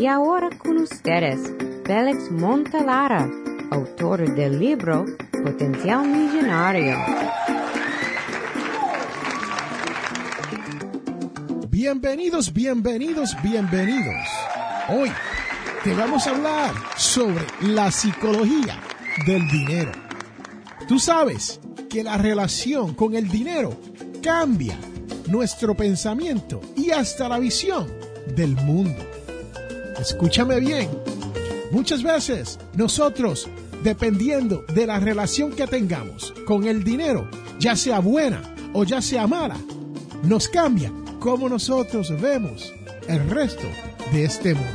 Y ahora con ustedes, Félix Montalara, autor del libro Potencial Millonario. Bienvenidos, bienvenidos, bienvenidos. Hoy te vamos a hablar sobre la psicología del dinero. Tú sabes que la relación con el dinero cambia nuestro pensamiento y hasta la visión del mundo. Escúchame bien. Muchas veces nosotros, dependiendo de la relación que tengamos con el dinero, ya sea buena o ya sea mala, nos cambia cómo nosotros vemos el resto de este mundo.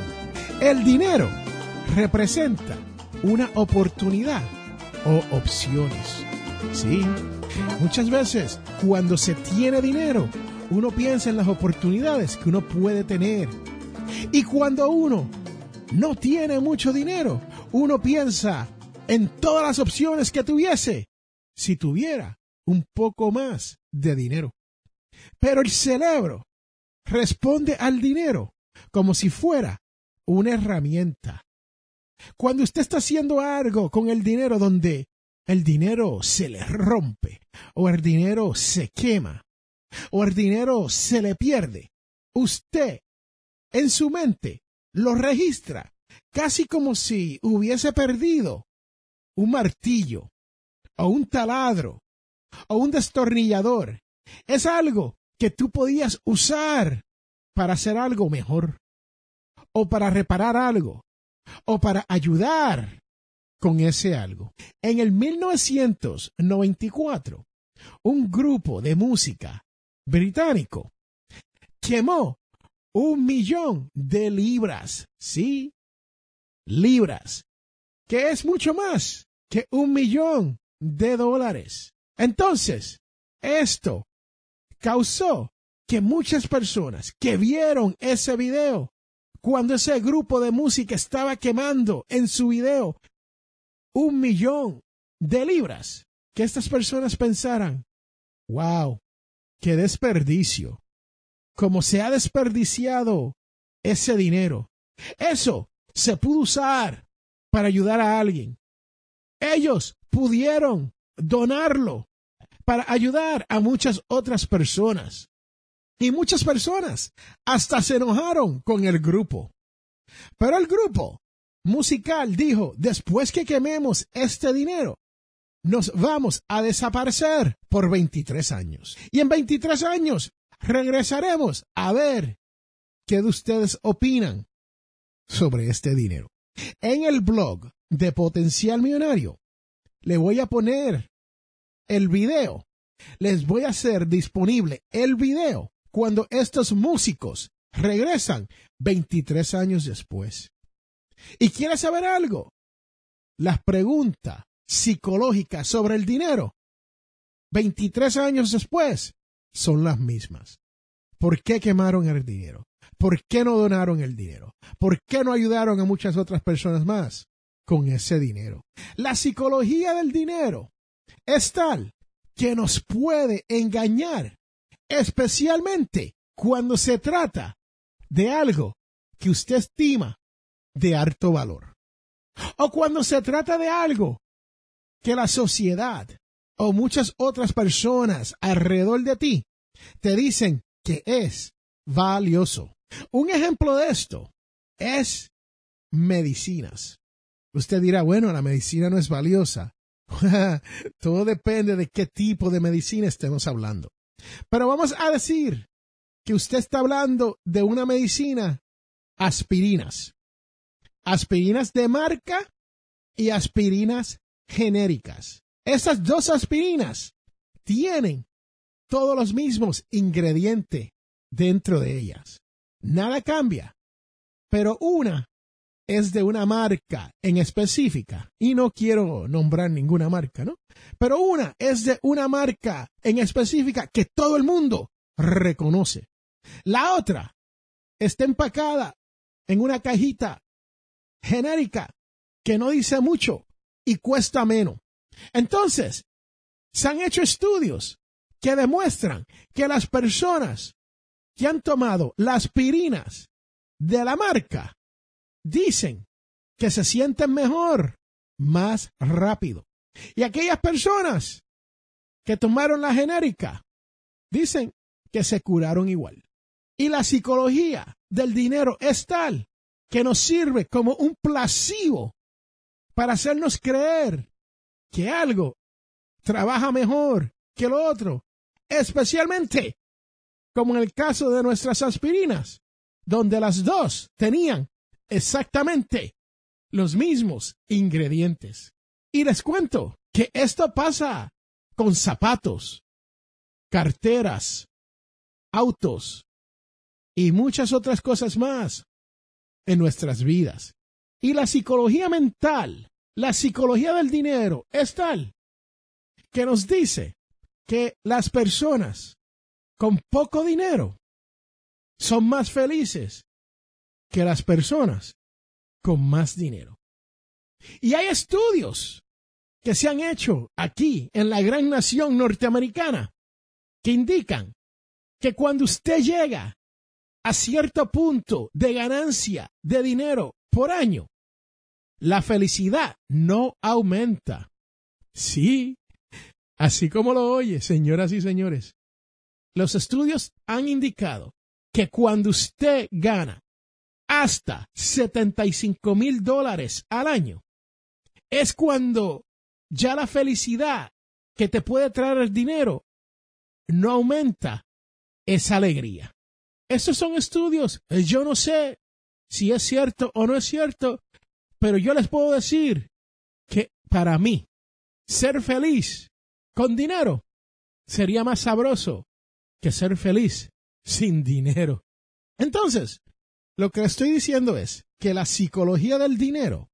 El dinero representa una oportunidad o opciones. Sí, muchas veces cuando se tiene dinero, uno piensa en las oportunidades que uno puede tener. Y cuando uno no tiene mucho dinero, uno piensa en todas las opciones que tuviese si tuviera un poco más de dinero. Pero el cerebro responde al dinero como si fuera una herramienta. Cuando usted está haciendo algo con el dinero donde el dinero se le rompe o el dinero se quema o el dinero se le pierde, usted en su mente lo registra casi como si hubiese perdido un martillo o un taladro o un destornillador. Es algo que tú podías usar para hacer algo mejor o para reparar algo o para ayudar con ese algo. En el 1994, un grupo de música británico quemó un millón de libras, sí, libras, que es mucho más que un millón de dólares. Entonces, esto causó que muchas personas que vieron ese video, cuando ese grupo de música estaba quemando en su video un millón de libras, que estas personas pensaran, wow, qué desperdicio, como se ha desperdiciado ese dinero. Eso se pudo usar para ayudar a alguien. Ellos pudieron donarlo para ayudar a muchas otras personas. Y muchas personas hasta se enojaron con el grupo. Pero el grupo musical dijo, después que quememos este dinero, nos vamos a desaparecer por 23 años. Y en 23 años regresaremos a ver qué de ustedes opinan sobre este dinero. En el blog de Potencial Millonario le voy a poner el video. Les voy a hacer disponible el video cuando estos músicos regresan 23 años después. ¿Y quiere saber algo? Las preguntas psicológicas sobre el dinero 23 años después son las mismas. ¿Por qué quemaron el dinero? ¿Por qué no donaron el dinero? ¿Por qué no ayudaron a muchas otras personas más con ese dinero? La psicología del dinero es tal que nos puede engañar, especialmente cuando se trata de algo que usted estima de alto valor. O cuando se trata de algo que la sociedad o muchas otras personas alrededor de ti te dicen que es valioso. Un ejemplo de esto es medicinas. Usted dirá, bueno, la medicina no es valiosa. Todo depende de qué tipo de medicina estemos hablando. Pero vamos a decir que usted está hablando de una medicina, aspirinas. Aspirinas de marca y aspirinas genéricas. Esas dos aspirinas tienen todos los mismos ingredientes dentro de ellas. Nada cambia. Pero una es de una marca en específica, y no quiero nombrar ninguna marca, ¿no? Pero una es de una marca en específica que todo el mundo reconoce. La otra está empacada en una cajita genérica que no dice mucho y cuesta menos. Entonces, se han hecho estudios que demuestran que las personas que han tomado las pirinas de la marca dicen que se sienten mejor más rápido. Y aquellas personas que tomaron la genérica dicen que se curaron igual. Y la psicología del dinero es tal que nos sirve como un placebo para hacernos creer que algo trabaja mejor que lo otro, especialmente como en el caso de nuestras aspirinas, donde las dos tenían exactamente los mismos ingredientes. Y les cuento que esto pasa con zapatos, carteras, autos y muchas otras cosas más en nuestras vidas. Y la psicología mental, la psicología del dinero es tal que nos dice que las personas con poco dinero son más felices que las personas con más dinero. Y hay estudios que se han hecho aquí en la gran nación norteamericana que indican que cuando usted llega a cierto punto de ganancia de dinero por año, la felicidad no aumenta. Sí, así como lo oye, señoras y señores. Los estudios han indicado que cuando usted gana hasta 75 mil dólares al año, es cuando ya la felicidad que te puede traer el dinero no aumenta esa alegría. Esos son estudios. Yo no sé si es cierto o no es cierto, pero yo les puedo decir que para mí ser feliz con dinero sería más sabroso que ser feliz sin dinero. Entonces, lo que estoy diciendo es que la psicología del dinero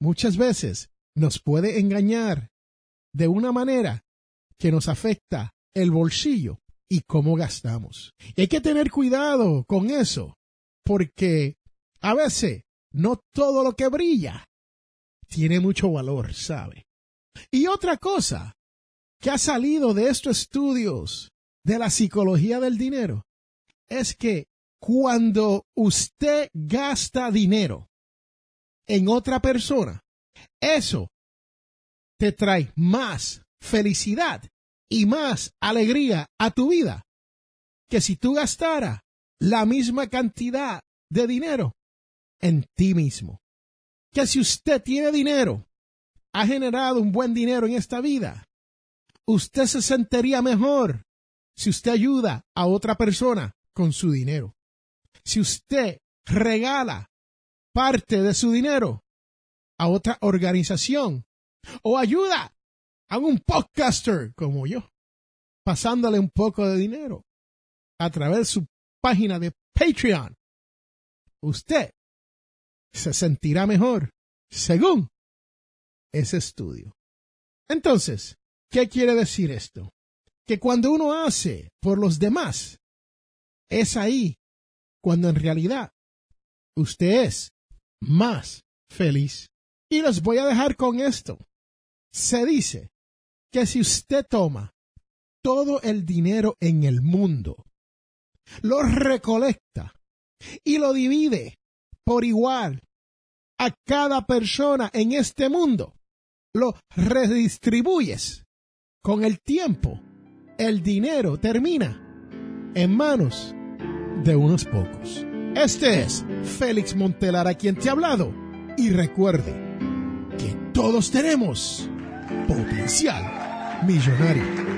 muchas veces nos puede engañar de una manera que nos afecta el bolsillo y cómo gastamos. Y hay que tener cuidado con eso, porque a veces no todo lo que brilla tiene mucho valor, ¿sabe? Y otra cosa que ha salido de estos estudios de la psicología del dinero es que cuando usted gasta dinero en otra persona, eso te trae más felicidad y más alegría a tu vida que si tú gastara la misma cantidad de dinero en ti mismo. Que si usted tiene dinero, ha generado un buen dinero en esta vida, usted se sentiría mejor si usted ayuda a otra persona con su dinero. Si usted regala parte de su dinero a otra organización o ayuda a un podcaster como yo, pasándole un poco de dinero a través de su página de Patreon, usted se sentirá mejor según ese estudio. Entonces, ¿qué quiere decir esto? Que cuando uno hace por los demás, es ahí cuando en realidad usted es más feliz. Y los voy a dejar con esto. Se dice que si usted toma todo el dinero en el mundo, lo recolecta y lo divide por igual a cada persona en este mundo, lo redistribuyes. Con el tiempo, el dinero termina en manos de unos pocos. Este es Félix Montelar a quien te ha hablado y recuerde que todos tenemos potencial millonario.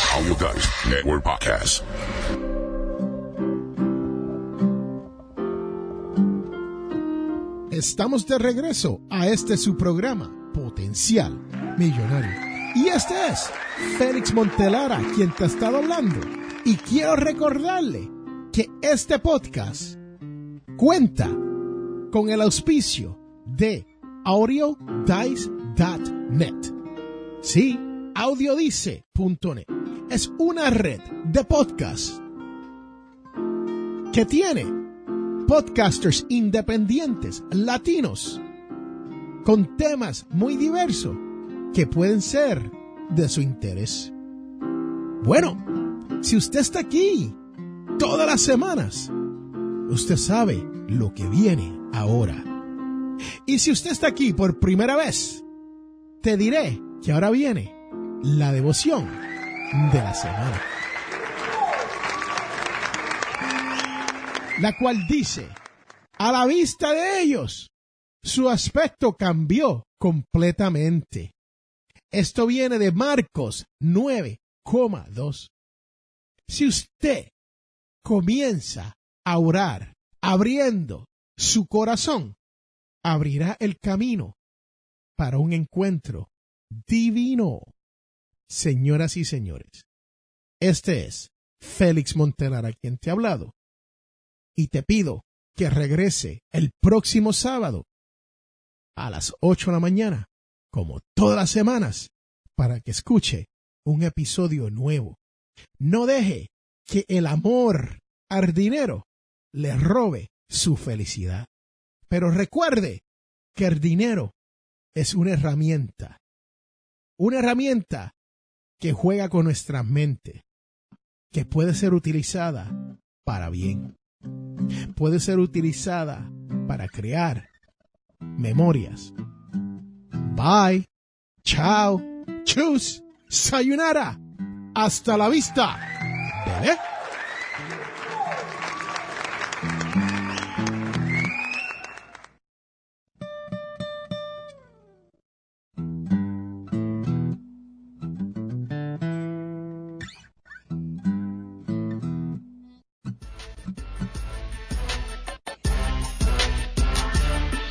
Network Podcast. Estamos de regreso a este su programa, Potencial Millonario. Y este es Félix Montelara quien te ha estado hablando. Y quiero recordarle que este podcast cuenta con el auspicio de audiodice.net. Sí, audiodice.net es una red de podcasts que tiene podcasters independientes latinos con temas muy diversos que pueden ser de su interés. Bueno, si usted está aquí todas las semanas, usted sabe lo que viene ahora. Y si usted está aquí por primera vez, te diré que ahora viene la devoción de la semana. La cual dice, a la vista de ellos, su aspecto cambió completamente. Esto viene de Marcos 9,2. Si usted comienza a orar abriendo su corazón, abrirá el camino para un encuentro divino. Señoras y señores, este es Félix Montelara quien te ha hablado y te pido que regrese el próximo sábado a las 8 de la mañana, como todas las semanas, para que escuche un episodio nuevo. No deje que el amor al dinero le robe su felicidad. Pero recuerde que el dinero es una herramienta, una herramienta que juega con nuestra mente, que puede ser utilizada para bien, puede ser utilizada para crear memorias. Bye, chao, chus, sayonara, hasta la vista.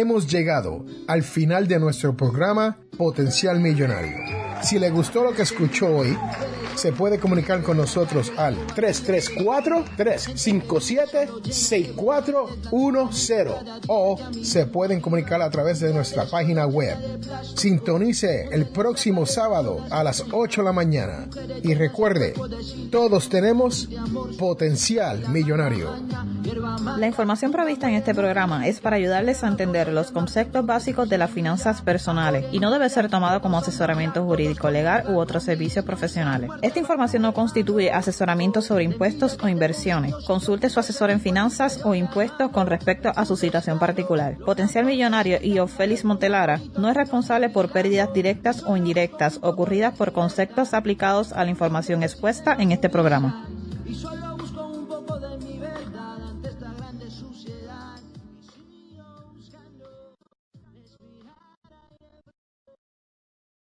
Hemos llegado al final de nuestro programa Potencial Millonario. Si le gustó lo que escuchó hoy, se puede comunicar con nosotros al 334-357-6410 o se pueden comunicar a través de nuestra página web. Sintonice el próximo sábado a las 8 de la mañana y recuerde, todos tenemos potencial millonario. La información provista en este programa es para ayudarles a entender los conceptos básicos de las finanzas personales y no debe ser tomado como asesoramiento jurídico legal u otros servicios profesionales. Esta información no constituye asesoramiento sobre impuestos o inversiones. Consulte su asesor en finanzas o impuestos con respecto a su situación particular. Potencial Millonario y Félix Montelara no es responsable por pérdidas directas o indirectas ocurridas por conceptos aplicados a la información expuesta en este programa.